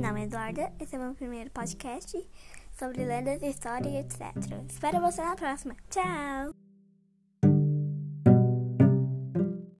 nome é Eduarda, esse é o meu primeiro podcast sobre lendas, história e etc. Espero você na próxima. Tchau!